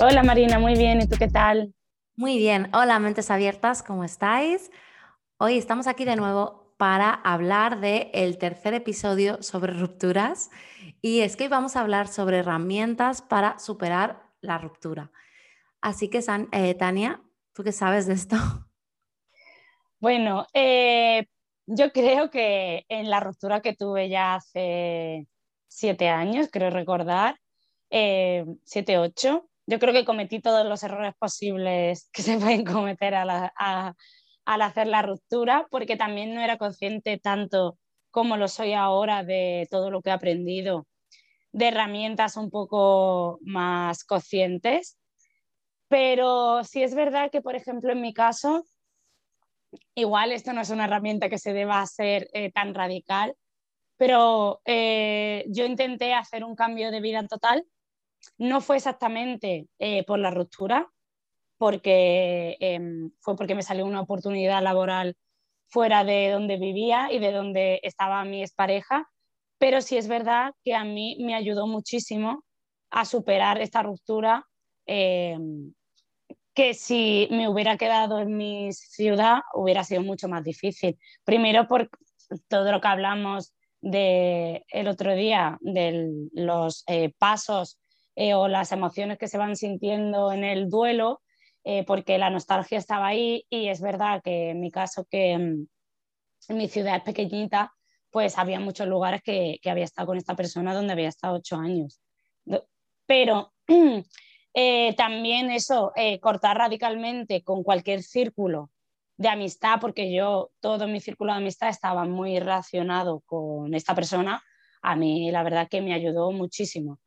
Hola Marina, muy bien. ¿Y tú qué tal? Muy bien. Hola mentes abiertas, ¿cómo estáis? Hoy estamos aquí de nuevo para hablar del el tercer episodio sobre rupturas y es que hoy vamos a hablar sobre herramientas para superar la ruptura. Así que, eh, Tania, ¿tú qué sabes de esto? Bueno, eh, yo creo que en la ruptura que tuve ya hace siete años, creo recordar, eh, siete, ocho, yo creo que cometí todos los errores posibles que se pueden cometer al hacer la ruptura, porque también no era consciente tanto como lo soy ahora de todo lo que he aprendido, de herramientas un poco más conscientes. Pero sí es verdad que, por ejemplo, en mi caso, igual esto no es una herramienta que se deba hacer eh, tan radical, pero eh, yo intenté hacer un cambio de vida total. No fue exactamente eh, por la ruptura, porque em, fue porque me salió una oportunidad laboral fuera de donde vivía y de donde estaba mi expareja, pero sí es verdad que a mí me ayudó muchísimo a superar esta ruptura em, que si me hubiera quedado en mi ciudad hubiera sido mucho más difícil. Primero por todo lo que hablamos de el otro día, de los eh, pasos eh, o las emociones que se van sintiendo en el duelo, eh, porque la nostalgia estaba ahí y es verdad que en mi caso que mm, mi ciudad es pequeñita, pues había muchos lugares que, que había estado con esta persona donde había estado ocho años. Pero Eh, también eso, cortar radicalmente con cualquier círculo de amistad, porque yo, todo mi círculo de amistad estaba muy relacionado con esta persona, a mí la verdad que me ayudó muchísimo.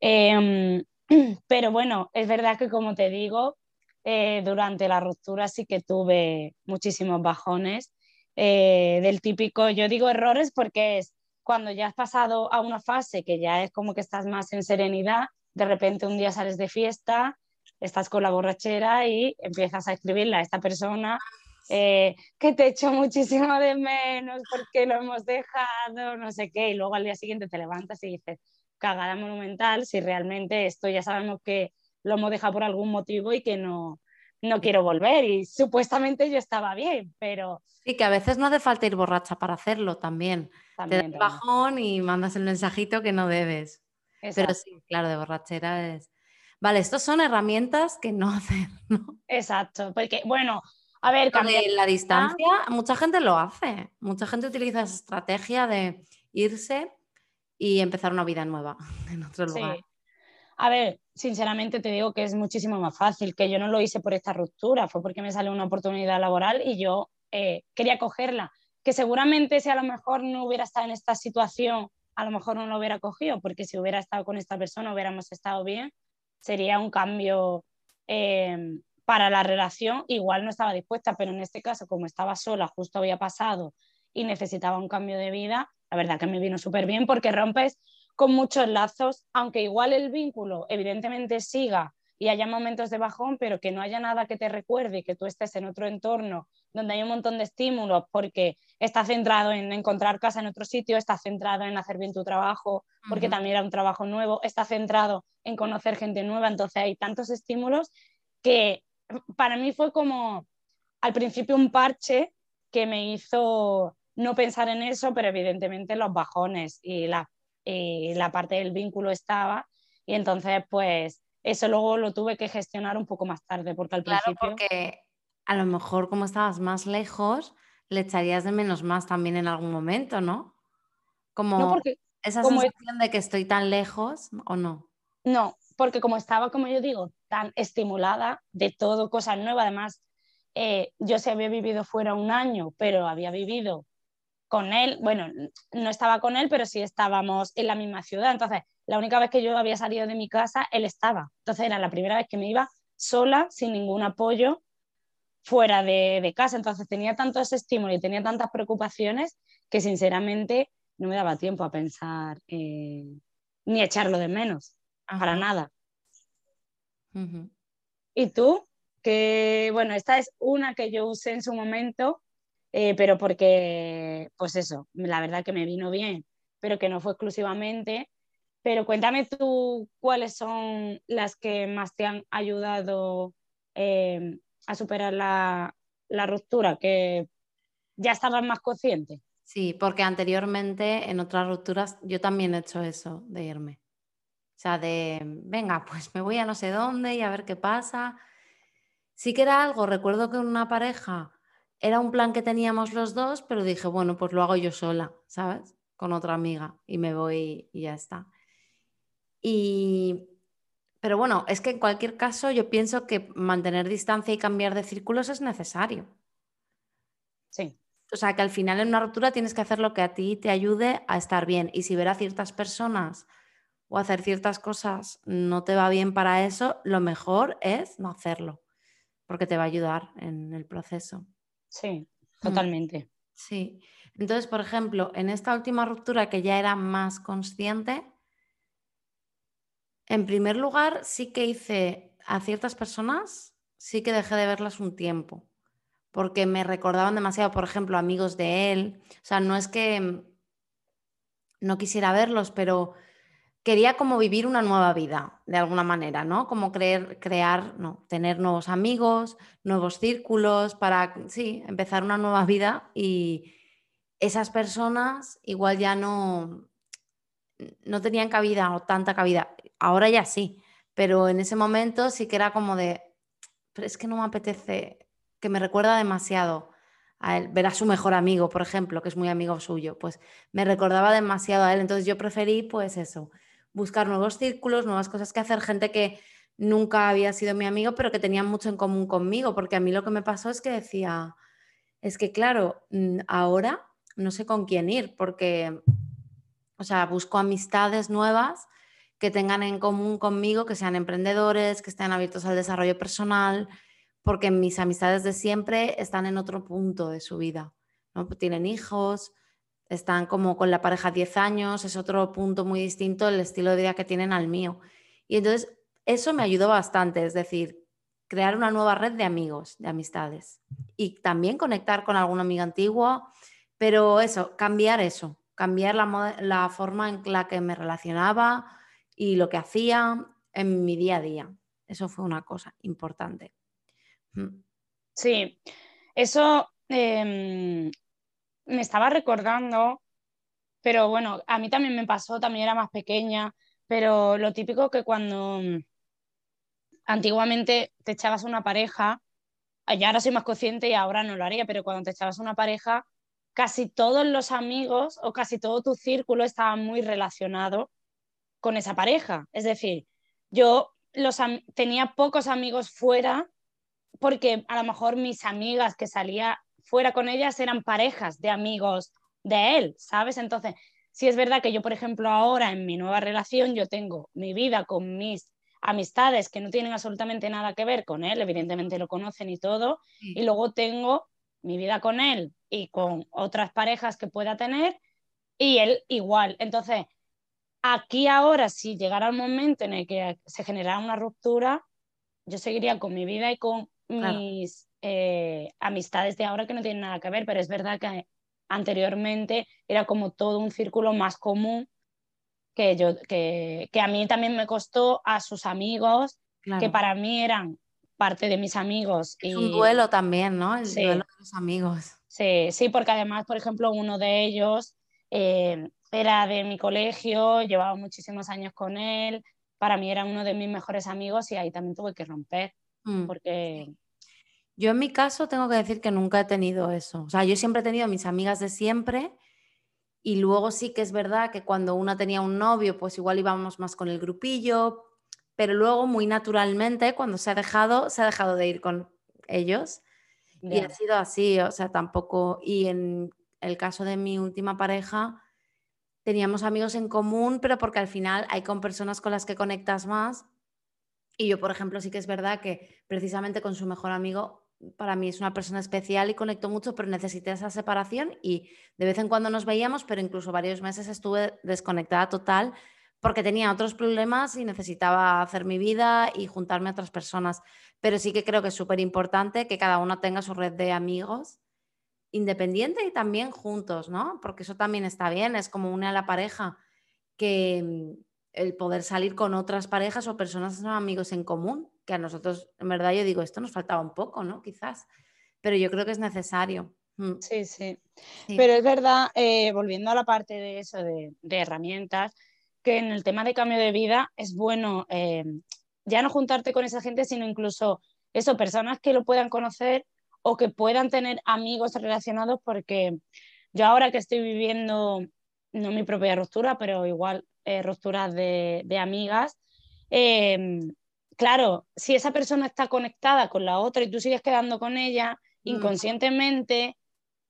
Em, pero bueno, es verdad que como te digo, eh, durante la ruptura sí que tuve muchísimos bajones del típico, yo digo errores porque es cuando ya has pasado a una fase que ya es como que estás más en serenidad, de repente un día sales de fiesta, estás con la borrachera y empiezas a escribirle a esta persona eh, que te echo muchísimo de menos porque lo hemos dejado, no sé qué, y luego al día siguiente te levantas y dices, cagada monumental, si realmente esto ya sabemos que lo hemos dejado por algún motivo y que no, no quiero volver. Y supuestamente yo estaba bien, pero... Sí, que a veces no hace falta ir borracha para hacerlo también. también te das bajón y mandas el mensajito que no debes. Pero sí, claro, de borrachera es... Vale, estos son herramientas que no hacen, ¿no? Exacto, porque, bueno, a ver, cambiar la distancia, mucha gente lo hace. Mucha gente utiliza esa estrategia de irse y empezar una vida nueva en otro lugar. A ver, sinceramente te digo que es muchísimo más fácil, que yo no lo hice por esta ruptura, fue porque me salió una oportunidad laboral y yo eh, quería cogerla. Que seguramente si a lo mejor no hubiera estado en esta situación a lo mejor no lo hubiera cogido, porque si hubiera estado con esta persona hubiéramos estado bien, sería un cambio em, para la relación. Igual no estaba dispuesta, pero en este caso, como estaba sola, justo había pasado y necesitaba un cambio de vida, la verdad que me vino súper bien porque rompes con muchos lazos, aunque igual el vínculo evidentemente siga y haya momentos de bajón, pero que no haya nada que te recuerde que tú estés en otro entorno donde hay un montón de estímulos porque está centrado en encontrar casa en otro sitio, está centrado en hacer bien tu trabajo, porque también era un trabajo nuevo, está centrado en conocer gente nueva, entonces hay tantos estímulos que para mí fue como al principio un parche que me hizo no pensar en eso, pero evidentemente los bajones y la, y la parte del vínculo estaba y entonces pues eso luego lo tuve que gestionar un poco más tarde, porque al claro, principio... Porque a lo mejor como estabas más lejos, le echarías de menos más también en algún momento, ¿no? Como esa sensación de que estoy tan lejos o no. No, porque como estaba, como yo digo, tan estimulada de todo, cosas nuevas, además, eh, yo sí había vivido fuera un año, pero había vivido con él, bueno, no estaba con él, pero sí estábamos en la misma ciudad, entonces la única vez que yo había salido de mi casa, él estaba. Entonces era la primera vez que me iba sola, sin ningún apoyo, fuera de, casa. Entonces tenía tanto ese estímulo y tenía tantas preocupaciones que sinceramente no me daba tiempo a pensar eh, ni echarlo de menos, para nada. ¿Y tú? Que bueno, esta es una que yo usé en su momento, eh, pero porque, pues eso, la verdad que me vino bien, pero que no fue exclusivamente. Pero cuéntame tú cuáles son las que más te han ayudado eh, a superar la, ruptura, que ya estabas más consciente. Sí, porque anteriormente en otras rupturas yo también he hecho eso de irme. O sea, de, venga, pues me voy a no sé dónde y a ver qué pasa. Sí que era algo, recuerdo que una pareja era un plan que teníamos los dos, pero dije, bueno, pues lo hago yo sola, ¿sabes? Con otra amiga y me voy y ya está. Y pero bueno, es que en cualquier caso yo pienso que mantener distancia y cambiar de círculos es necesario. Sí. O sea, que al final en una ruptura tienes que hacer lo que a ti te ayude a estar bien. Y si ver a ciertas personas o hacer ciertas cosas no te va bien para eso, lo mejor es no hacerlo, porque te va a ayudar en el proceso. Sí, mm. totalmente. Sí. Entonces, por ejemplo, en esta última ruptura que ya era más consciente, en primer lugar, sí que hice a ciertas personas, sí que dejé de verlas un tiempo, porque me recordaban demasiado, por ejemplo, amigos de él. O sea, no es que no quisiera verlos, pero quería como vivir una nueva vida, de alguna manera, ¿no? Como creer, crear, no, tener nuevos amigos, nuevos círculos, para, sí, empezar una nueva vida y esas personas igual ya no, no tenían cabida o tanta cabida. Ahora ya sí, pero en ese momento sí que era como de, pero es que no me apetece, que me recuerda demasiado a él, ver a su mejor amigo, por ejemplo, que es muy amigo suyo, pues me recordaba demasiado a él, entonces yo preferí pues eso, buscar nuevos círculos, nuevas cosas que hacer, gente que nunca había sido mi amigo, pero que tenían mucho en común conmigo, porque a mí lo que me pasó es que decía, es que claro, mm, ahora no sé con quién ir, porque o sea, busco amistades nuevas que tengan en común conmigo, que sean emprendedores, que estén abiertos al desarrollo personal, porque mis amistades de siempre están en otro punto de su vida. ¿no? Tienen hijos, están como con la pareja 10 años, es otro punto muy distinto el estilo de vida que tienen al mío. Y entonces eso me ayudó bastante, es decir, crear una nueva red de amigos, de amistades. Y también conectar con alguna amiga antigua, pero eso, cambiar eso, cambiar la, forma en la que me relacionaba y lo que hacía en mi día a día. Eso fue una cosa importante. Mm. Sí, eso em, me estaba recordando, pero bueno, a mí también me pasó, también era más pequeña, pero lo típico que cuando antiguamente te echabas una pareja, ya ahora soy más consciente y ahora no lo haría, pero cuando te echabas una pareja, casi todos los amigos o casi todo tu círculo estaba muy relacionado con esa pareja. Es decir, yo los tenía pocos amigos fuera porque a lo mejor mis amigas que salía fuera con ellas eran parejas de amigos de él, ¿sabes? Entonces, si es verdad que yo, por ejemplo, ahora en mi nueva relación, yo tengo mi vida con mis amistades que no tienen absolutamente nada que ver con él, evidentemente lo conocen y todo, y luego tengo mi vida con él y con otras parejas que pueda tener y él igual. Entonces, aquí ahora, si llegara el momento en el que se generara una ruptura, yo seguiría con mi vida y con mis eh, amistades de ahora que no tienen nada que ver, pero es verdad que anteriormente era como todo un círculo más común que, yo, que, que a mí también me costó a sus amigos, que para mí eran parte de mis amigos. Es un duelo también, ¿no? El duelo de los amigos. Sí, sí, porque además, por ejemplo, uno de ellos eh, era de mi colegio, llevaba muchísimos años con él, para mí era uno de mis mejores amigos y ahí también tuve que romper, mm. porque... Yo en mi caso tengo que decir que nunca he tenido eso. O sea, yo siempre he tenido mis amigas de siempre y luego sí que es verdad que cuando una tenía un novio, pues igual íbamos más con el grupillo, pero luego muy naturalmente cuando se ha dejado, se ha dejado de ir con ellos. Y ha sido así, o sea, tampoco, y en el caso de mi última pareja, teníamos amigos en común, pero porque al final hay con personas con las que conectas más. Y yo, por ejemplo, sí que es verdad que precisamente con su mejor amigo, para mí es una persona especial y conecto mucho, pero necesité esa separación y de vez en cuando nos veíamos, pero incluso varios meses estuve desconectada total porque tenía otros problemas y necesitaba hacer mi vida y juntarme a otras personas. Pero sí que creo que es súper importante que cada uno tenga su red de amigos independiente y también juntos, ¿no? Porque eso también está bien, es como une a la pareja, que mm, el poder salir con otras parejas o personas son amigos en común, que a nosotros, en verdad, yo digo, esto nos faltaba un poco, ¿no? Quizás, pero yo creo que es necesario. Mm. Sí, sí. Pero es verdad, eh, volviendo a la parte de eso, de, herramientas, que en el tema de cambio de vida es bueno eh, ya no juntarte con esa gente, sino incluso eso, personas que lo puedan conocer o que puedan tener amigos relacionados porque yo ahora que estoy viviendo, no mi propia ruptura, pero igual eh, rupturas de, amigas, em, claro, si esa persona está conectada con la otra y tú sigues quedando con ella mm. inconscientemente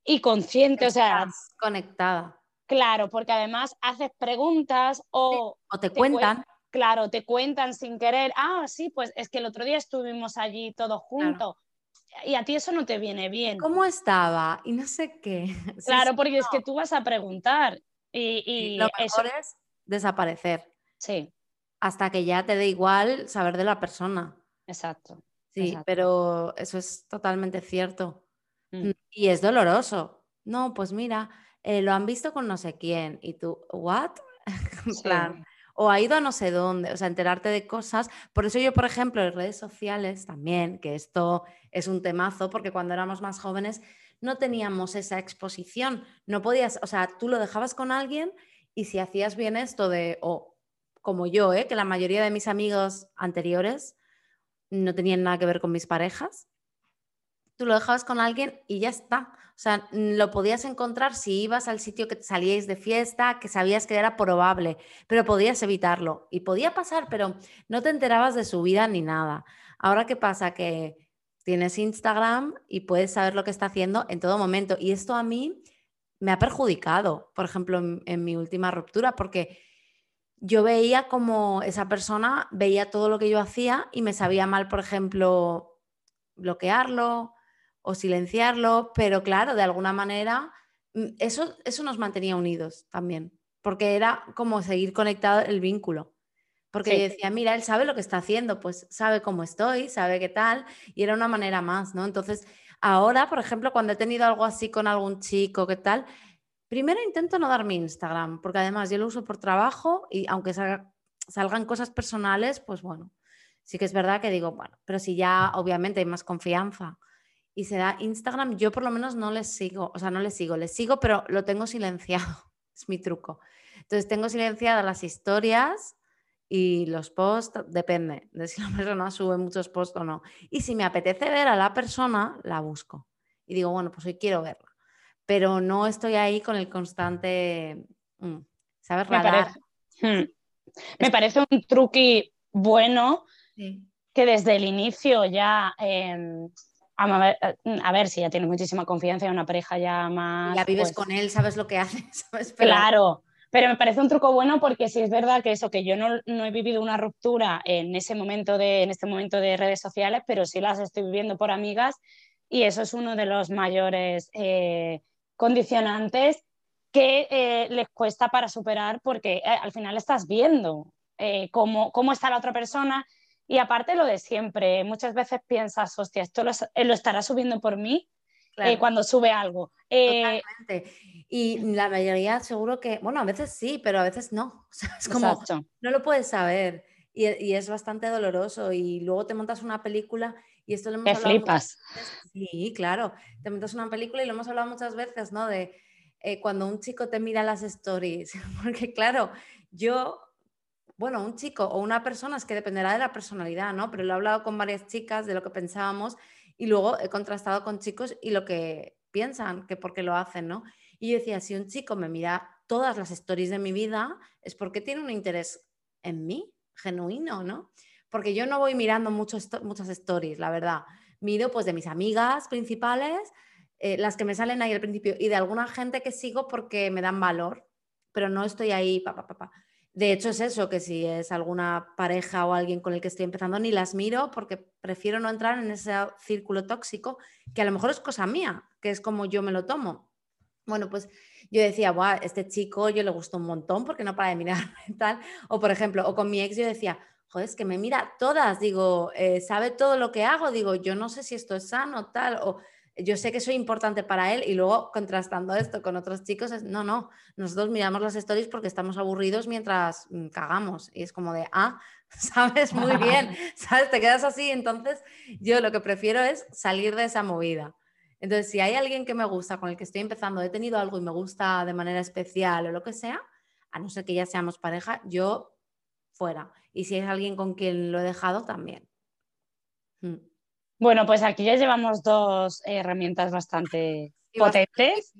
y consciente, o sea... Conectada. Claro, porque además haces preguntas o... o te, cuentan. claro, te cuentan sin querer, ah, sí, pues es que el otro día estuvimos allí todos juntos y a ti eso no te viene bien. ¿Cómo estaba? Y no sé qué. Claro, porque es que tú vas a preguntar y, lo mejor es desaparecer. Sí. Hasta que ya te dé igual saber de la persona. Exacto. Sí, pero eso es totalmente cierto. Mm. Y es doloroso. No, pues mira, eh, lo han visto con no sé quién. Y tú, ¿what? plan, o ha ido a no sé dónde, o sea, enterarte de cosas. Por eso yo, por ejemplo, en redes sociales también, que esto es un temazo, porque cuando éramos más jóvenes no teníamos esa exposición, no podías, o sea, tú lo dejabas con alguien y si hacías bien esto de, o como yo, ¿eh? que la mayoría de mis amigos anteriores no tenían nada que ver con mis parejas, tú lo dejabas con alguien y ya está. O sea, lo podías encontrar si ibas al sitio que salíais de fiesta, que sabías que era probable, pero podías evitarlo. Y podía pasar, pero no te enterabas de su vida ni nada. Ahora, ¿qué pasa? Que tienes Instagram y puedes saber lo que está haciendo en todo momento. Y esto a mí me ha perjudicado, por ejemplo, en, mi última ruptura, porque yo veía como esa persona veía todo lo que yo hacía y me sabía mal, por ejemplo, bloquearlo o silenciarlo, pero claro, de alguna manera mm, eso, eso nos mantenía unidos también, porque era como seguir conectado el vínculo. Porque yo decía, mira, él sabe lo que está haciendo, pues sabe cómo estoy, sabe qué tal, y era una manera más, ¿no? Entonces, ahora, por ejemplo, cuando he tenido algo así con algún chico, qué tal, primero intento no dar mi Instagram, porque además yo lo uso por trabajo y aunque salgan cosas personales, pues bueno, sí que es verdad que digo, bueno, pero si ya obviamente hay más confianza y se da Instagram, yo por lo menos no les sigo, o sea, no les sigo, les sigo, pero lo tengo silenciado, es mi truco. Entonces tengo silenciadas las historias y los posts, depende de si la persona sube muchos posts o no. Y si me apetece ver a la persona, la busco. Y digo, bueno, pues hoy quiero verla. Pero no estoy ahí con el constante, mm, ¿sabes? Me parece, hmm. me parece un truqui bueno que desde el inicio ya... Em, Mm, a ver, si ya tienes muchísima confianza en una pareja ya más. Ya vives pues con él, sabes lo que hace, Claro, pero me parece un truco bueno porque si es verdad que eso, que yo no, he vivido una ruptura en ese momento de, en este momento de redes sociales, pero sí las estoy viviendo por amigas y eso es uno de los mayores eh, condicionantes que eh, les cuesta para superar porque eh, al final estás viendo cómo, cómo está la otra persona y aparte lo de siempre, muchas veces piensas, hostia, esto lo, estará subiendo por mí eh, cuando sube algo. Eh, Totalmente. Y la mayoría seguro que, bueno, a veces sí, pero a veces no. O sea, es como, no lo puedes saber. Y, y, es bastante doloroso. Y luego te montas una película y esto lo hemos te flipas. Sí, claro. Te montas una película y lo hemos hablado muchas veces, ¿no? De cuando un chico te mira las stories. Porque claro, yo bueno, un chico o una persona, es que dependerá de la personalidad, ¿no? Pero lo he hablado con varias chicas de lo que pensábamos y luego he contrastado con chicos y lo que piensan, que por qué lo hacen, ¿no? Y decía, si un chico me mira todas las stories de mi vida, es porque tiene un interés en mí, genuino, ¿no? Porque yo no voy mirando muchas stories, la verdad. Miro pues de mis amigas principales, eh, las que me salen ahí al principio y de alguna gente que sigo porque me dan valor pero no estoy ahí, papá, papá. De hecho, es eso, que si es alguna pareja o alguien con el que estoy empezando, ni las miro porque prefiero no entrar en ese círculo tóxico, que a lo mejor es cosa mía, que es como yo me lo tomo. Bueno, pues yo decía, Buah, este chico yo le gustó un montón porque no para de mirar y tal. O por ejemplo, o con mi ex yo decía, joder, es que me mira todas, digo, eh, sabe todo lo que hago, digo, yo no sé si esto es sano, tal, o yo sé que soy importante para él y luego contrastando esto con otros chicos, es, no, no, nosotros miramos las stories porque estamos aburridos mientras mm, cagamos y es como de, ah, sabes muy bien, sabes, te quedas así, entonces yo lo que prefiero es salir de esa movida. Entonces, si hay alguien que me gusta, con el que estoy empezando, he tenido algo y me gusta de manera especial o lo que sea, a no ser que ya seamos pareja, yo fuera. Y si es alguien con quien lo he dejado, también. Mm. Bueno, pues aquí ya llevamos dos herramientas bastante potentes.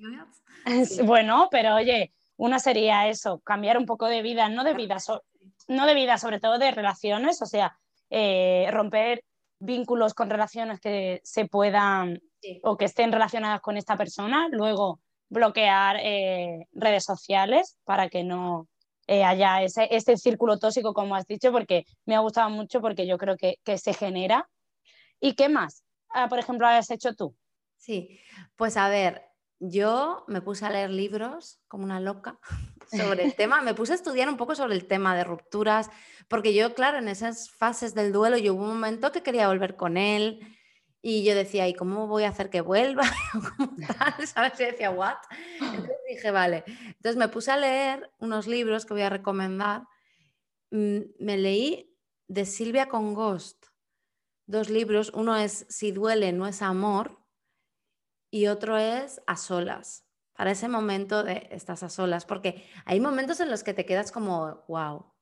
Bueno, pero oye, una sería eso, cambiar un poco de vida, no de vida, no de vida, sobre todo de relaciones, o sea, eh, romper vínculos con relaciones que se puedan o que estén relacionadas con esta persona, luego bloquear eh, redes sociales para que no eh, haya ese, este círculo tóxico, como has dicho, porque me ha gustado mucho porque yo creo que, que se genera ¿Y qué más, ah, por ejemplo, has hecho tú? Sí, pues a ver, yo me puse a leer libros como una loca sobre el tema, me puse a estudiar un poco sobre el tema de rupturas, porque yo, claro, en esas fases del duelo yo hubo un momento que quería volver con él y yo decía, ¿y cómo voy a hacer que vuelva? ¿Sabes? Y decía, ¿what? Entonces dije, vale. Entonces me puse a leer unos libros que voy a recomendar. Mm, me leí de Silvia Congost, dos libros. Uno es Si duele, no es amor. Y otro es A solas. Para ese momento de estás a solas. Porque hay momentos en los que te quedas como, wow,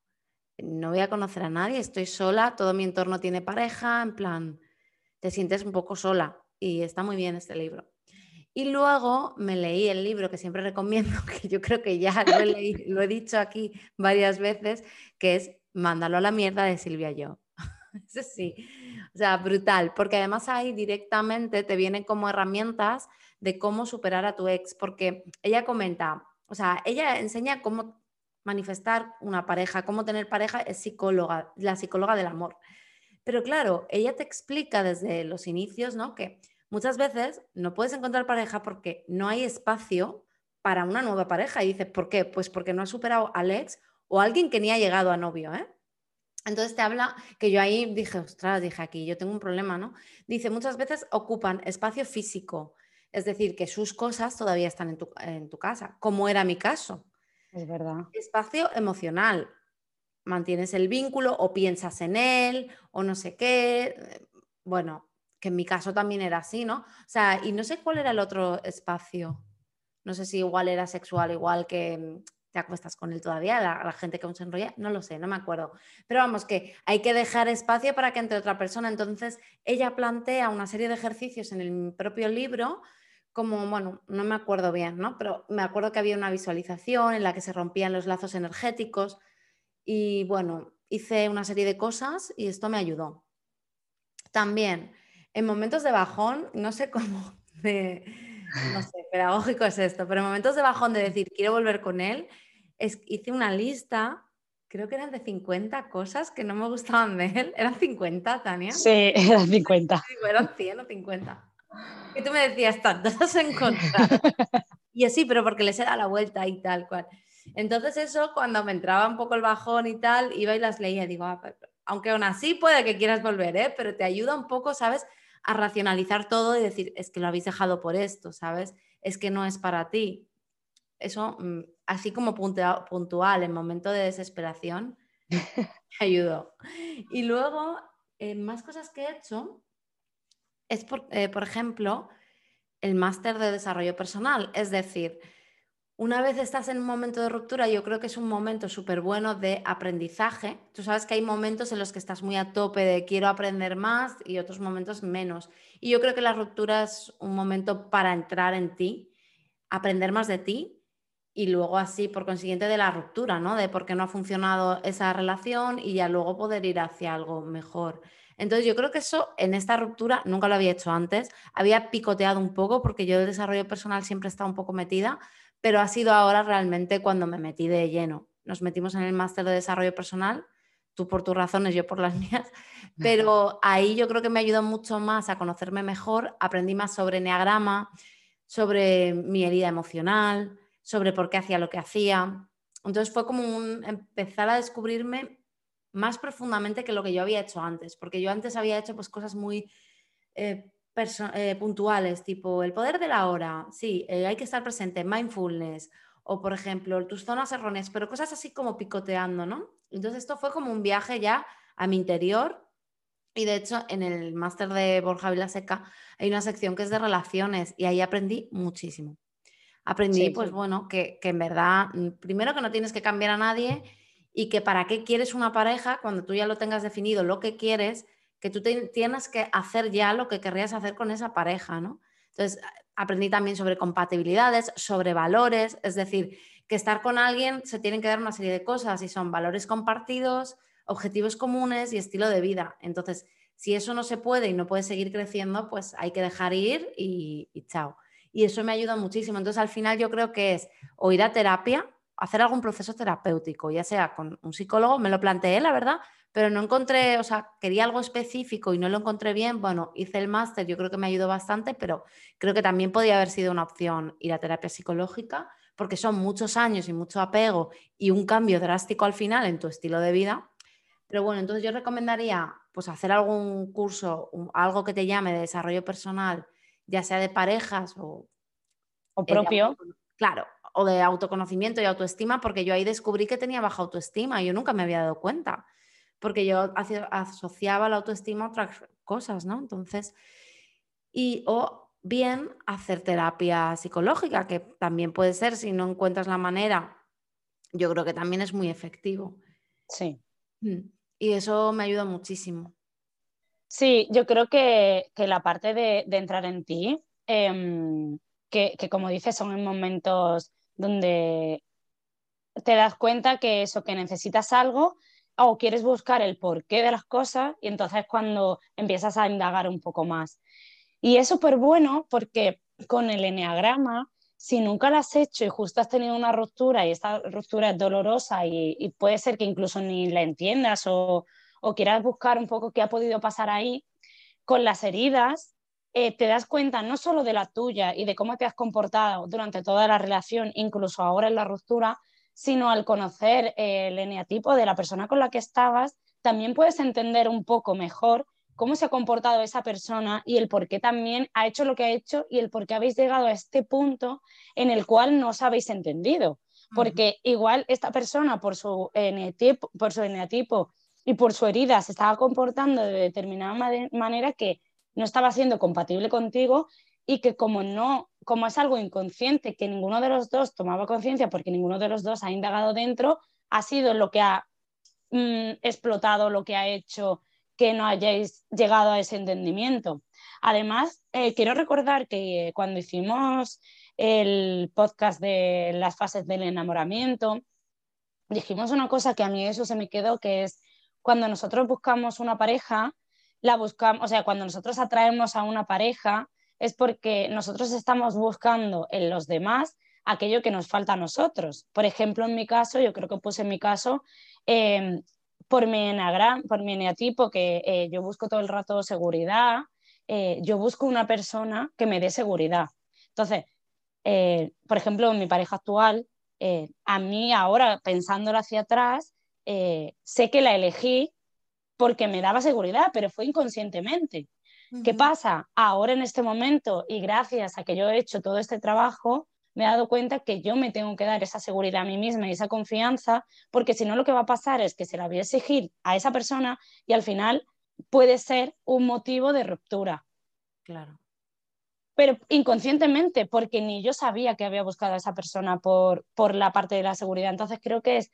no voy a conocer a nadie, estoy sola, todo mi entorno tiene pareja, en plan, te sientes un poco sola. Y está muy bien este libro. Y luego me leí el libro que siempre recomiendo, que yo creo que ya lo he, lo he dicho aquí varias veces, que es Mándalo a la mierda de Silvia Yo. Eso sí, o sea, brutal, porque además ahí directamente te vienen como herramientas de cómo superar a tu ex, porque ella comenta, o sea, ella enseña cómo manifestar una pareja, cómo tener pareja, es psicóloga, la psicóloga del amor. Pero claro, ella te explica desde los inicios, ¿no? Que muchas veces no puedes encontrar pareja porque no hay espacio para una nueva pareja. Y dices, ¿por qué? Pues porque no has superado al ex o alguien que ni ha llegado a novio, ¿eh? Entonces te habla que yo ahí dije, ostras, dije aquí, yo tengo un problema, ¿no? Dice, muchas veces ocupan espacio físico, es decir, que sus cosas todavía están en tu, en tu casa, como era mi caso. Es verdad. Espacio emocional, mantienes el vínculo o piensas en él o no sé qué. Bueno, que en mi caso también era así, ¿no? O sea, y no sé cuál era el otro espacio. No sé si igual era sexual, igual que te acuestas con él todavía, la, gente que aún se enrolla, no lo sé, no me acuerdo. Pero vamos, que hay que dejar espacio para que entre otra persona. Entonces, ella plantea una serie de ejercicios en el propio libro, como, bueno, no me acuerdo bien, ¿no? Pero me acuerdo que había una visualización en la que se rompían los lazos energéticos y, bueno, hice una serie de cosas y esto me ayudó. También, en momentos de bajón, no sé cómo no sé, pedagógico es esto, pero en momentos de bajón de decir quiero volver con él, hice una lista, creo que eran de 50 cosas que no me gustaban de él. ¿Eran 50, Tania? Sí, eran 50. eran 100 o 50. Y tú me decías, tantas has encontrado. y así, pero porque les era la vuelta y tal cual. Entonces eso, cuando me entraba un poco el bajón y tal, iba y las leía. Digo, ah, aunque aún así puede que quieras volver, ¿eh? pero te ayuda un poco, ¿sabes? A racionalizar todo y decir, es que lo habéis dejado por esto, ¿sabes? Es que no es para ti. Eso mm, así como puntual, en momento de desesperación, me ayudó. Y luego, eh, más cosas que he hecho es, por, eh, por ejemplo, el máster de desarrollo personal. Es decir, una vez estás en un momento de ruptura, yo creo que es un momento súper bueno de aprendizaje. Tú sabes que hay momentos en los que estás muy a tope de quiero aprender más y otros momentos menos. Y yo creo que la ruptura es un momento para entrar en ti, aprender más de ti y luego así, por consiguiente, de la ruptura, ¿no? De por qué no ha funcionado esa relación y ya luego poder ir hacia algo mejor. Entonces yo creo que eso en esta ruptura nunca lo había hecho antes, había picoteado un poco porque yo de desarrollo personal siempre he estado un poco metida, pero ha sido ahora realmente cuando me metí de lleno. Nos metimos en el máster de desarrollo personal, tú por tus razones, yo por las mías, pero ahí yo creo que me ayudó mucho más a conocerme mejor, aprendí más sobre enneagrama, sobre mi herida emocional, sobre por qué hacía lo que hacía. Entonces fue como empezar a descubrirme más profundamente que lo que yo había hecho antes, porque yo antes había hecho pues cosas muy eh, eh, puntuales, tipo el poder de la hora, sí, eh, hay que estar presente, mindfulness, o por ejemplo, tus zonas erróneas, pero cosas así como picoteando, ¿no? Entonces esto fue como un viaje ya a mi interior y de hecho en el máster de Borja Vilaseca hay una sección que es de relaciones y ahí aprendí muchísimo. Aprendí, pues bueno, que, que en verdad, mm, primero que no tienes que cambiar a nadie y que para qué quieres una pareja cuando tú ya lo tengas definido, lo que quieres, que tú tienes que hacer ya lo que querrías hacer con esa pareja, ¿no? Entonces, aprendí también sobre compatibilidades, sobre valores, es decir, que estar con alguien se tienen que dar una serie de cosas y son valores compartidos, objetivos comunes y estilo de vida. Entonces, si eso no se puede y no puede seguir creciendo, pues hay que dejar ir y, y chao. Y eso me ayuda muchísimo. Entonces, al final yo creo que es o ir a terapia, hacer algún proceso terapéutico, ya sea con un psicólogo, me lo planteé, la verdad, pero no encontré, o sea, quería algo específico y no lo encontré bien, bueno, hice el máster, yo creo que me ayudó bastante, pero creo que también podía haber sido una opción ir a terapia psicológica, porque son muchos años y mucho apego y un cambio drástico al final en tu estilo de vida. Pero bueno, entonces yo recomendaría pues hacer algún curso, algo que te llame de desarrollo personal, ya sea de parejas o... O propio. claro, o de autoconocimiento y autoestima, porque yo ahí descubrí que tenía baja autoestima y yo nunca me había dado cuenta porque yo asociaba la autoestima a otras cosas, ¿no? Entonces, y o bien hacer terapia psicológica, que también puede ser, si no encuentras la manera, yo creo que también es muy efectivo. Sí. Mm, y eso me ayuda muchísimo. Sí, yo creo que, la parte de, entrar en ti, em, que, que, como dices, son en momentos donde te das cuenta que eso, que necesitas algo, o quieres buscar el porqué de las cosas y entonces cuando empiezas a indagar un poco más. Y es súper bueno porque con el enneagrama, si nunca lo has hecho y justo has tenido una ruptura y esta ruptura es dolorosa y, puede ser que incluso ni la entiendas o, quieras buscar un poco qué ha podido pasar ahí, con las heridas eh, te das cuenta no solo de la tuya y de cómo te has comportado durante toda la relación, incluso ahora en la ruptura, sino al conocer el eneatipo de la persona con la que estabas, también puedes entender un poco mejor cómo se ha comportado esa persona y el por qué también ha hecho lo que ha hecho y el por qué habéis llegado a este punto en el cual no os habéis entendido. Porque igual esta persona por su eneatipo, por su eneatipo y por su herida se estaba comportando de determinada manera que no estaba siendo compatible contigo y que como no, como es algo inconsciente que ninguno de los dos tomaba conciencia porque ninguno de los dos ha indagado dentro, ha sido lo que ha mm, explotado, lo que ha hecho que no hayáis llegado a ese entendimiento. Además, eh, quiero recordar que cuando hicimos el podcast de las fases del enamoramiento, dijimos una cosa que a mí eso se me quedó, que es cuando nosotros buscamos una pareja, la buscamos, o sea, cuando nosotros atraemos a una pareja, es porque nosotros estamos buscando en los demás aquello que nos falta a nosotros. Por ejemplo, en mi caso, yo creo que puse en mi caso, em, por, mi enagram, por mi eneatipo, que eh, yo busco todo el rato seguridad, eh, yo busco una persona que me dé seguridad. Entonces, eh, por ejemplo, en mi pareja actual, a mí ahora, pensándolo hacia atrás, sé que la elegí porque me daba seguridad, pero fue inconscientemente. ¿Qué pasa? Ahora en este momento y gracias a que yo he hecho todo este trabajo, me he dado cuenta que yo me tengo que dar esa seguridad a mí misma y esa confianza, porque si no lo que va a pasar es que se la voy a exigir a esa persona y al final puede ser un motivo de ruptura. Claro. Pero inconscientemente, porque ni yo sabía que había buscado a esa persona por, por la parte de la seguridad. Entonces creo que es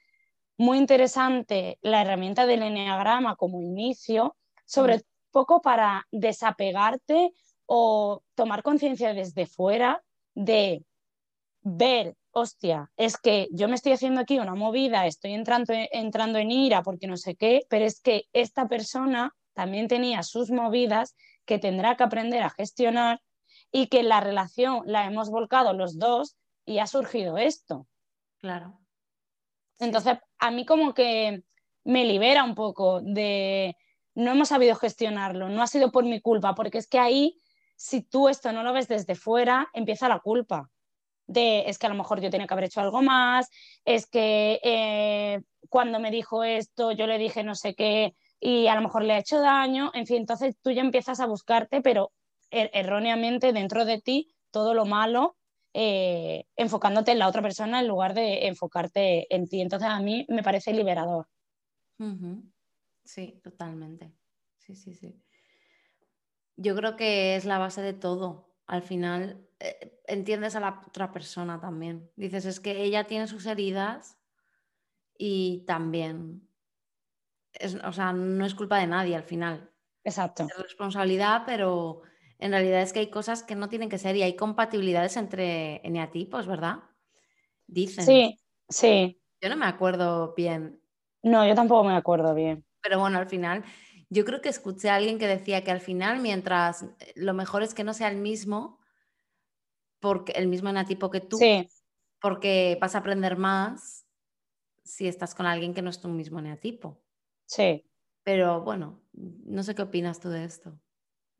muy interesante la herramienta del enneagrama como inicio, sobre mm poco para desapegarte o tomar conciencia desde fuera de ver, hostia, es que yo me estoy haciendo aquí una movida, estoy entrando, entrando en ira porque no sé qué, pero es que esta persona también tenía sus movidas que tendrá que aprender a gestionar y que la relación la hemos volcado los dos y ha surgido esto. Claro. Entonces, a mí como que me libera un poco de no hemos sabido gestionarlo, no ha sido por mi culpa, porque es que ahí, si tú esto no lo ves desde fuera, empieza la culpa. De, es que a lo mejor yo tenía que haber hecho algo más, es que eh, cuando me dijo esto, yo le dije no sé qué y a lo mejor le ha hecho daño, en fin, entonces tú ya empiezas a buscarte, pero er erróneamente dentro de ti todo lo malo eh, enfocándote en la otra persona en lugar de enfocarte en ti. Entonces a mí me parece liberador. Sí, totalmente. Sí, sí, sí. Yo creo que es la base de todo. Al final eh, entiendes a la otra persona también. Dices, es que ella tiene sus heridas y también, o sea, no es culpa de nadie al final. Exacto. Es responsabilidad, pero en realidad es que hay cosas que no tienen que ser y hay compatibilidades entre eneatipos, ¿verdad? Dicen. Sí, sí. Yo no me acuerdo bien. No, yo tampoco me acuerdo bien. Pero bueno, al final, yo creo que escuché a alguien que decía que al final, mientras eh, lo mejor es que no sea el mismo, porque el mismo eneatipo que tú, sí. porque vas a aprender más si estás con alguien que no es tu mismo eneatipo. Sí. Pero bueno, no sé qué opinas tú de esto.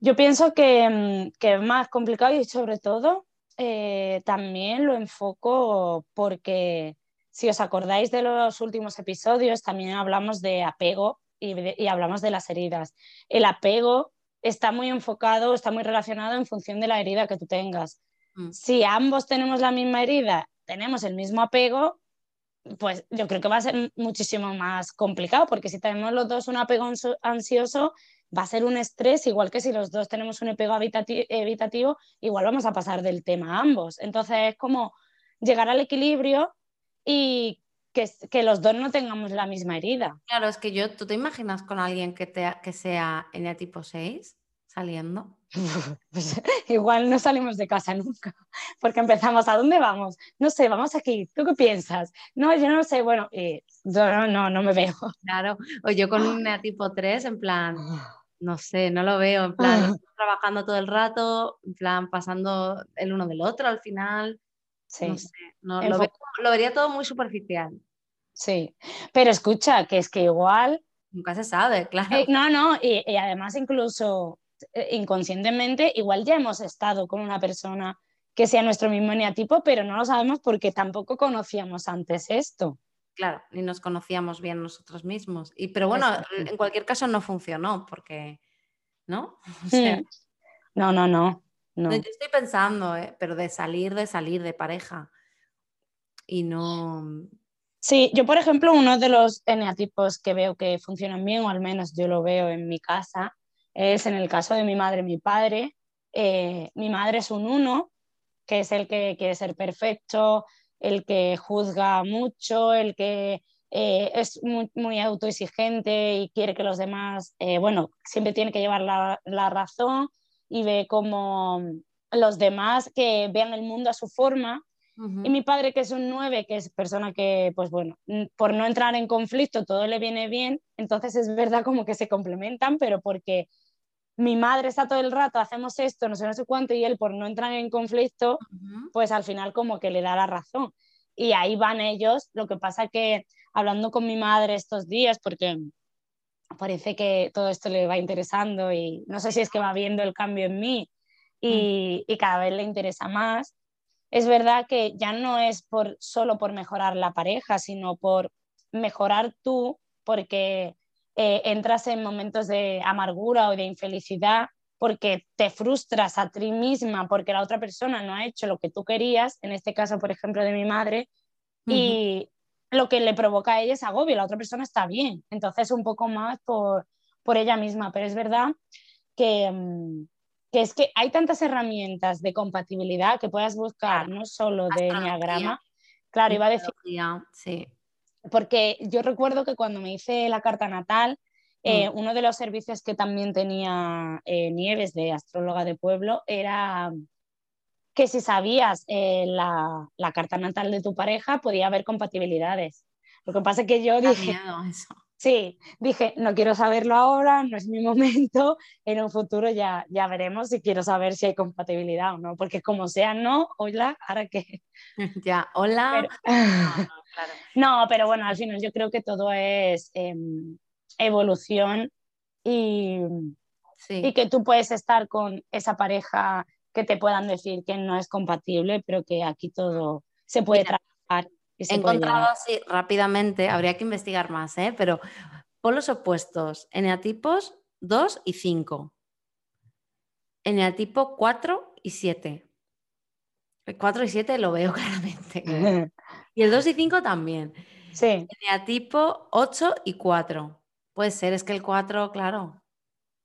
Yo pienso que, mm, que es más complicado y sobre todo eh, también lo enfoco porque si os acordáis de los últimos episodios, también hablamos de apego y, hablamos de las heridas. El apego está muy enfocado, está muy relacionado en función de la herida que tú tengas. Mm. Si ambos tenemos la misma herida, tenemos el mismo apego, pues yo creo que va a ser muchísimo más complicado, porque si tenemos los dos un apego ansioso, va a ser un estrés, igual que si los dos tenemos un apego evitativo, igual vamos a pasar del tema a ambos. Entonces es como llegar al equilibrio y que, que, los dos no tengamos la misma herida. Claro, es que yo, ¿tú te imaginas con alguien que, te, que sea tipo 6 saliendo? Pues, igual no salimos de casa nunca, porque empezamos, ¿a dónde vamos? No sé, vamos aquí, ¿tú qué piensas? No, yo no sé, bueno, no, no, no me veo. Claro, o yo con un tipo 3 en plan no sé, no lo veo, en plan, trabajando todo el rato, en plan, pasando el uno del otro al final. Sí. No sé, lo, vería todo muy superficial. Sí, pero escucha, que es que igual... Nunca se sabe, claro. Eh, no, no, y, y, además incluso eh, inconscientemente, igual ya hemos estado con una persona que sea nuestro mismo eneatipo, pero no lo sabemos porque tampoco conocíamos antes esto claro, ni nos conocíamos bien nosotros mismos. Y, pero bueno, en cualquier caso no funcionó porque, ¿no? Mm. no, no, no, no. Yo estoy pensando, ¿eh? pero de salir, de salir de pareja. Y no... Sí, yo por ejemplo, uno de los eneatipos que veo que funcionan bien, o al menos yo lo veo en mi casa, es en el caso de mi madre y mi padre. Eh, mi madre es un uno, que es el que quiere ser perfecto, el que juzga mucho, el que eh, es muy, autoexigente y quiere que los demás, eh, bueno, siempre tiene que llevar la, razón y ve como los demás que vean el mundo a su forma. Y mi padre, que es un 9, que es persona que, pues bueno, por no entrar en conflicto todo le viene bien, entonces es verdad como que se complementan, pero porque mi madre está todo el rato, hacemos esto, no sé, no sé cuánto, y él por no entrar en conflicto, pues al final como que le da la razón. Y ahí van ellos. Lo que pasa que hablando con mi madre estos días, porque parece que todo esto le va interesando y no sé si es que va viendo el cambio en mí y, mm. y cada vez le interesa más, es verdad que ya no es por, solo por mejorar la pareja, sino por mejorar tú, porque eh, entras en momentos de amargura o de infelicidad porque te frustras a ti misma porque la otra persona no ha hecho lo que tú querías, en este caso, por ejemplo, de mi madre, y lo que le provoca a ella es agobio, la otra persona está bien, entonces un poco más por, por ella misma, pero es verdad que, mm, que, es que hay tantas herramientas de compatibilidad que puedas buscar, no solo de Enneagrama, claro, iba a decir... Sí porque yo recuerdo que cuando me hice la carta natal, eh, mm. uno de los servicios que también tenía eh, Nieves de astróloga de pueblo era que si sabías eh, la, carta natal de tu pareja podía haber compatibilidades. Lo que pasa es que yo dije... Sí, dije, no quiero saberlo ahora, no es mi momento, en un futuro ya, ya veremos si quiero saber si hay compatibilidad o no, porque como sea no, hola, ahora qué. Ya, hola. no, pero bueno, al final yo creo que todo es em, evolución y, y que tú puedes estar con esa pareja que te puedan decir que no es compatible, pero que aquí todo se puede trabajar He encontrado así rápidamente, habría que investigar más, ¿eh? pero los opuestos, eneatipos 2 y 5. Eneatipo 4 y 7. El 4 y 7 lo veo claramente. y el 2 y 5 también. Sí. Eneatipo 8 y 4. Puede ser, es que el 4, claro.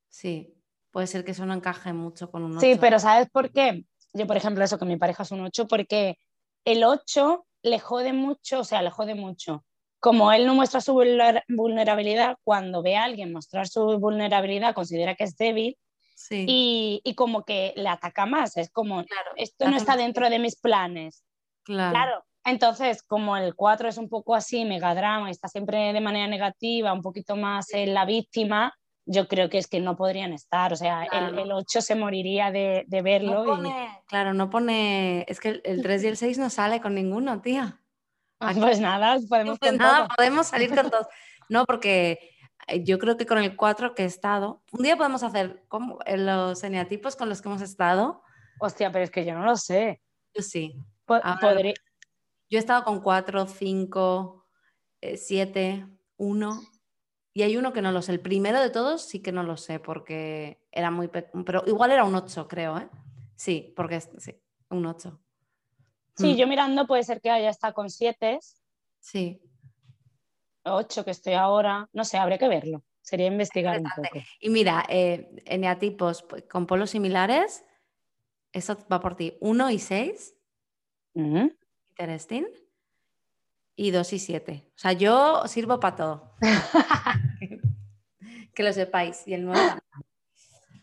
Sí, puede ser que eso no encaje mucho con un 8. Sí, pero ¿sabes por qué? Yo, por ejemplo, eso que mi pareja es un 8, porque el 8 le jode mucho, o sea, le jode mucho. Como él no muestra su vulnerabilidad, cuando ve a alguien mostrar su vulnerabilidad, considera que es débil y, como que le ataca más. Es como, esto no está dentro de mis planes. Claro. Entonces, como el 4 es un poco así, megadrama, y está siempre de manera negativa, un poquito más en la víctima, yo creo que es que no podrían estar. O sea, el, 8 se moriría de, verlo. Claro, no pone. Es que el, 3 y el 6 no sale con ninguno, tía. Ah, pues nada, podemos pues nada, podemos salir con todos. No, porque eh, yo creo que con el 4 que he estado, un día podemos hacer como los eneatipos con los que hemos estado. Hostia, pero es que yo no lo sé. Yo sí. podría... Yo he estado con 4, 5, 7, 1 y hay uno que no lo sé. El primero de todos sí que no lo sé porque era muy... Pero igual era un 8, creo, ¿eh? Sí, porque es sí, un 8. Sí, mm. yo mirando puede ser que haya estado con 7. Sí. 8 que estoy ahora. No sé, habría que verlo. Sería investigar un poco. Y mira, eh, eneatipos con polos similares, eso va por ti. 1 y 6. Interesting y 2 y 7. O sea, yo sirvo para todo. que lo sepáis. Y el 9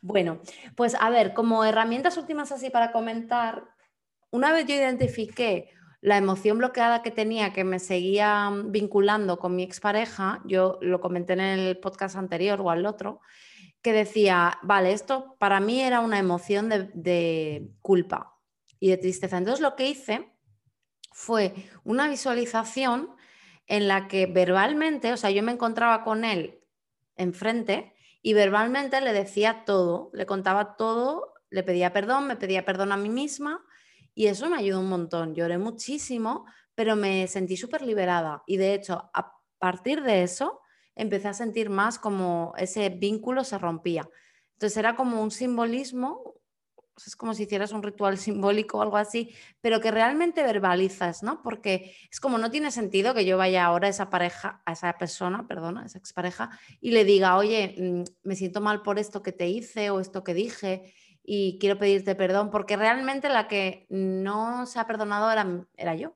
Bueno, pues a ver, como herramientas últimas así para comentar, una vez yo identifiqué la emoción bloqueada que tenía que me seguía vinculando con mi expareja, yo lo comenté en el podcast anterior o al otro, que decía, vale, esto para mí era una emoción de, de culpa y de tristeza. Entonces lo que hice fue una visualización en la que verbalmente, o sea, yo me encontraba con él enfrente y verbalmente le decía todo, le contaba todo, le pedía perdón, me pedía perdón a mí misma y eso me ayudó un montón. Lloré muchísimo, pero me sentí súper liberada y de hecho, a partir de eso, empecé a sentir más como ese vínculo se rompía. Entonces era como un simbolismo, es como si hicieras un ritual simbólico o algo así, pero que realmente verbalizas, ¿no? Porque es como no tiene sentido que yo vaya ahora a esa pareja, a esa persona, perdona, a esa expareja, y le diga, oye, mm, me siento mal por esto que te hice o esto que dije y quiero pedirte perdón, porque realmente la que no se ha perdonado era, era yo.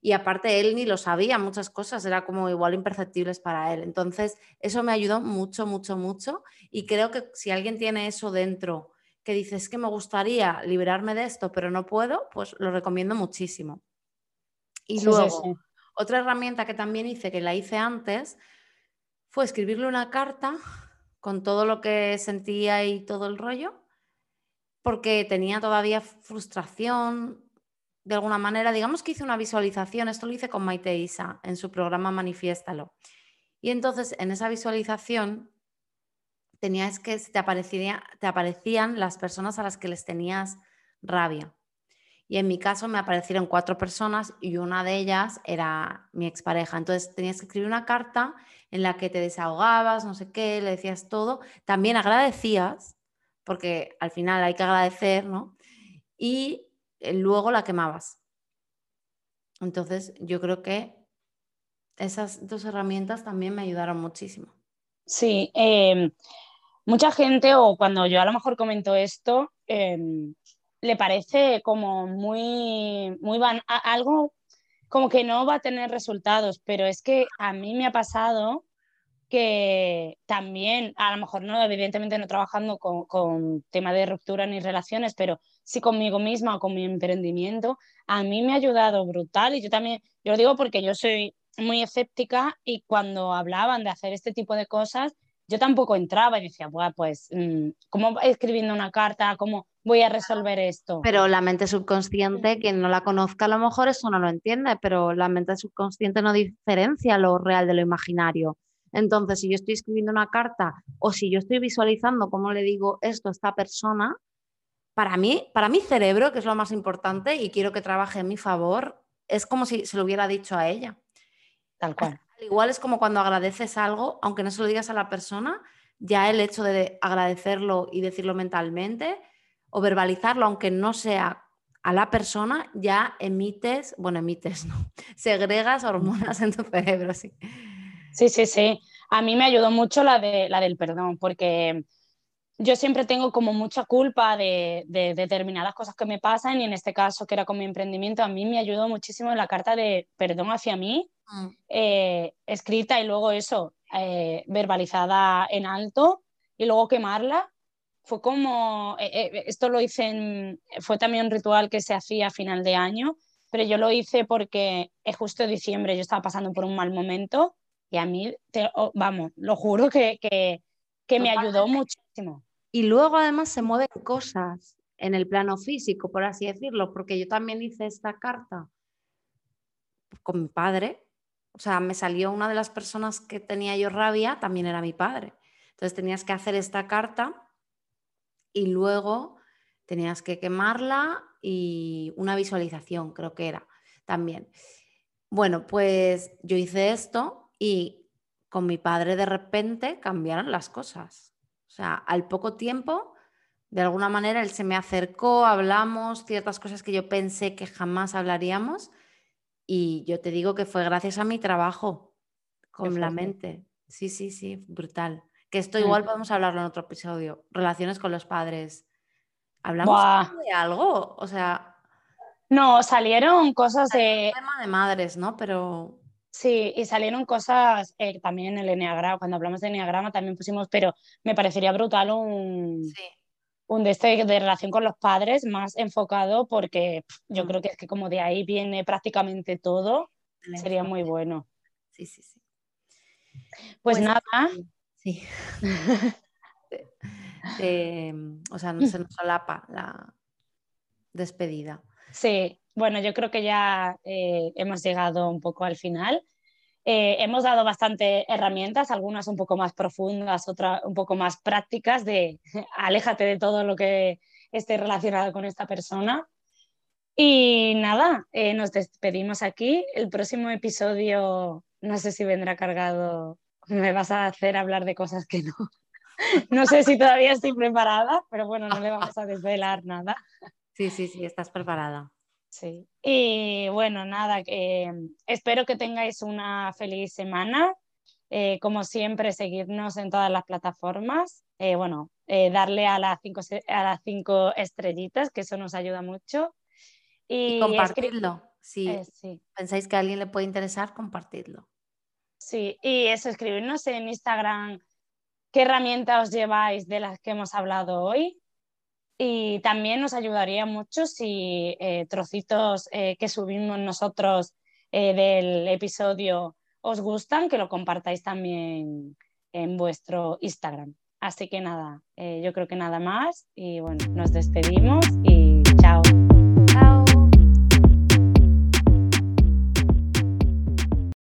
Y aparte él ni lo sabía, muchas cosas era como igual imperceptibles para él. Entonces, eso me ayudó mucho, mucho, mucho. Y creo que si alguien tiene eso dentro, que dices que me gustaría liberarme de esto, pero no puedo, pues lo recomiendo muchísimo. Y luego, otra herramienta que también hice, que la hice antes, fue escribirle una carta con todo lo que sentía y todo el rollo, porque tenía todavía frustración, de alguna manera, digamos que hice una visualización, esto lo hice con Maite Isa en su programa Manifiéstalo. Y entonces en esa visualización tenías que te, te aparecían las personas a las que les tenías rabia. Y en mi caso me aparecieron cuatro personas y una de ellas era mi expareja. Entonces tenías que escribir una carta en la que te desahogabas, no sé qué, le decías todo. También agradecías, porque al final hay que agradecer, ¿no? Y eh, luego la quemabas. Entonces yo creo que esas dos herramientas también me ayudaron muchísimo. Sí, eh, mucha gente, o cuando yo a lo mejor comento esto, em, le parece como muy, muy van algo como que no va a tener resultados, pero es que a mí me ha pasado que también, a lo mejor no, evidentemente no trabajando con, con tema de ruptura ni relaciones, pero sí conmigo misma o con mi emprendimiento, a mí me ha ayudado brutal y yo también, yo lo digo porque yo soy muy escéptica y cuando hablaban de hacer este tipo de cosas, yo tampoco entraba y decía, pues, mm, ¿cómo escribiendo una carta? ¿Cómo voy a resolver esto? Pero la mente subconsciente, quien no la conozca, a lo mejor eso no lo entiende, pero la mente subconsciente no diferencia lo real de lo imaginario. Entonces, si yo estoy escribiendo una carta o si yo estoy visualizando cómo le digo esto a esta persona, para mí, para mi cerebro, que es lo más importante y quiero que trabaje en mi favor, es como si se lo hubiera dicho a ella. Tal cual. Igual es como cuando agradeces algo, aunque no se lo digas a la persona, ya el hecho de agradecerlo y decirlo mentalmente o verbalizarlo, aunque no sea a la persona, ya emites, bueno, emites, no, segregas hormonas en tu cerebro, sí. Sí, sí, sí. A mí me ayudó mucho la, de, la del perdón, porque yo siempre tengo como mucha culpa de, determinadas cosas que me pasan y en este caso, que era con mi emprendimiento, a mí me ayudó muchísimo la carta de perdón hacia mí, mm. eh, escrita y luego eso, eh, verbalizada en alto y luego quemarla. Fue como, eh, esto lo hice, en, fue también un ritual que se hacía a final de año, pero yo lo hice porque es justo diciembre, yo estaba pasando por un mal momento y a mí, oh, vamos, lo juro que, que, que me ayudó muchísimo. Y luego además se mueven cosas en el plano físico, por así decirlo, porque yo también hice esta carta con mi padre. O sea, me salió una de las personas que tenía yo rabia, también era mi padre. Entonces tenías que hacer esta carta y luego tenías que quemarla y una visualización, creo que era también. Bueno, pues yo hice esto y con mi padre de repente cambiaron las cosas. O sea, al poco tiempo, de alguna manera, él se me acercó, hablamos ciertas cosas que yo pensé que jamás hablaríamos y yo te digo que fue gracias a mi trabajo con la mente. Sí, sí, sí, brutal. Que esto igual mm. podemos hablarlo en otro episodio. Relaciones con los padres. ¿Hablamos de algo? O sea... No, salieron cosas de... tema de madres, ¿no? Pero... Sí, y salieron cosas eh, también en el Enneagrama, cuando hablamos de Enneagrama también pusimos, pero me parecería brutal un, un de este de relación con los padres más enfocado porque yo mm. creo que es que como de ahí viene prácticamente todo, sería muy bueno. Sí, sí, sí. Pues, pues nada. Sí. Em, o sea, no se nos solapa la despedida. Sí, bueno, yo creo que ya eh, hemos llegado un poco al final. Eh, hemos dado bastante herramientas, algunas un poco más profundas, otras un poco más prácticas de aléjate de todo lo que esté relacionado con esta persona. Y nada, eh, nos despedimos aquí. El próximo episodio, no sé si vendrá cargado, me vas a hacer hablar de cosas que no. No sé si todavía estoy preparada, pero bueno, no le vamos a desvelar nada. Sí, sí, sí, estás preparada. Sí. Y bueno, nada, espero que tengáis una feliz semana. Eh, como siempre, seguirnos en todas las plataformas. Eh, bueno, eh, darle a las, cinco, a las cinco estrellitas, que eso nos ayuda mucho. Y, compartirlo. Si pensáis que a alguien le puede interesar, compartidlo. Sí, y eso, escribirnos en Instagram qué herramientas os lleváis de las que hemos hablado hoy y también nos ayudaría mucho si eh, trocitos eh, que subimos nosotros eh, del episodio os gustan, que lo compartáis también en vuestro Instagram. Así que nada, yo creo que nada más y bueno, nos despedimos.